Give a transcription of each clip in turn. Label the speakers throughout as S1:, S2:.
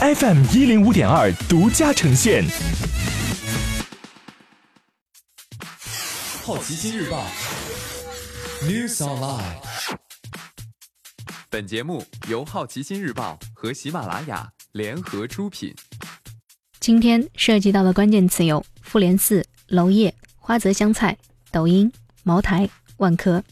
S1: FM 一零五点二独家呈现。
S2: 好奇心日报 News Online。本节目由好奇心日报和喜马拉雅联合出品。
S3: 今天涉及到的关键词有复联四、娄烨、花泽香菜、抖音、茅台、万科。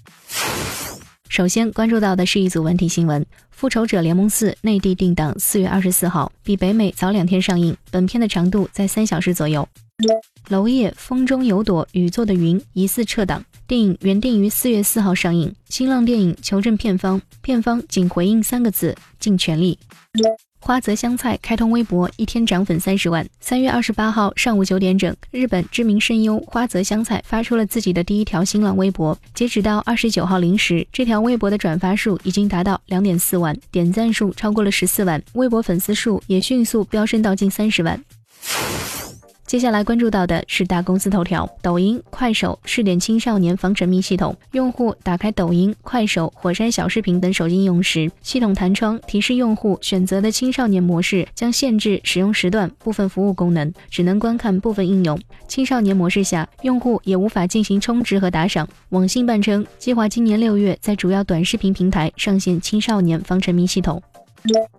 S3: 首先关注到的是一组文体新闻：《复仇者联盟四》内地定档四月二十四号，比北美早两天上映。本片的长度在三小时左右。娄烨《风中有朵雨做的云》疑似撤档，电影原定于四月四号上映。新浪电影求证片方，片方仅回应三个字：尽全力。花泽香菜开通微博，一天涨粉三十万。三月二十八号上午九点整，日本知名声优花泽香菜发出了自己的第一条新浪微博。截止到二十九号零时，这条微博的转发数已经达到两点四万，点赞数超过了十四万，微博粉丝数也迅速飙升到近三十万。接下来关注到的是大公司头条：抖音、快手试点青少年防沉迷系统。用户打开抖音、快手、火山小视频等手机应用时，系统弹窗提示用户选择的青少年模式将限制使用时段、部分服务功能，只能观看部分应用。青少年模式下，用户也无法进行充值和打赏。网信办称，计划今年六月在主要短视频平台上线青少年防沉迷系统。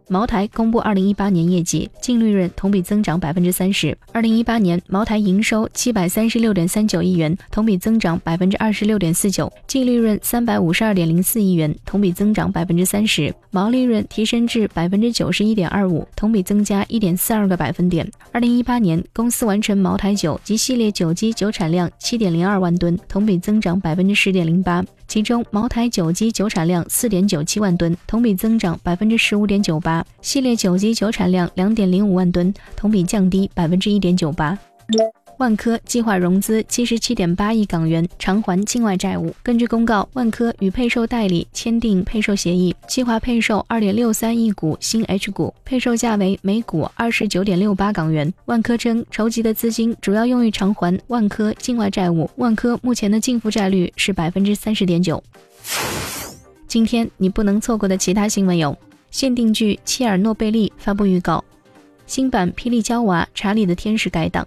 S3: 茅台公布二零一八年业绩，净利润同比增长百分之三十。二零一八年，茅台营收七百三十六点三九亿元，同比增长百分之二十六点四九；净利润三百五十二点零四亿元，同比增长百分之三十；毛利润提升至百分之九十一点二五，同比增加一点四二个百分点。二零一八年，公司完成茅台酒及系列酒基酒产量七点零二万吨，同比增长百分之十点零八。其中，茅台酒基酒产量四点九七万吨，同比增长百分之十五点九八。系列酒基酒产量两点零五万吨，同比降低百分之一点九八。万科计划融资七十七点八亿港元偿还境外债务。根据公告，万科与配售代理签订配售协议，计划配售二点六三亿股新 H 股，配售价为每股二十九点六八港元。万科称，筹集的资金主要用于偿还万科境外债务。万科目前的净负债率是百分之三十点九。今天你不能错过的其他新闻有。限定剧《切尔诺贝利》发布预告，新版《霹雳娇娃》查理的天使改档，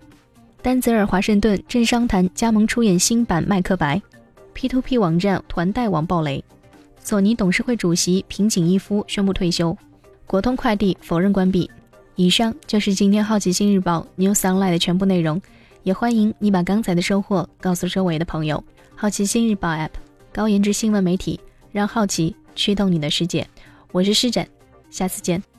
S3: 丹泽尔·华盛顿正商谈加盟出演新版《麦克白》，P2P 网站团贷网爆雷，索尼董事会主席平井一夫宣布退休，国通快递否认关闭。以上就是今天好奇心日报 New Sunlight 的全部内容，也欢迎你把刚才的收获告诉周围的朋友。好奇心日报 App，高颜值新闻媒体，让好奇驱动你的世界。我是施展，下次见。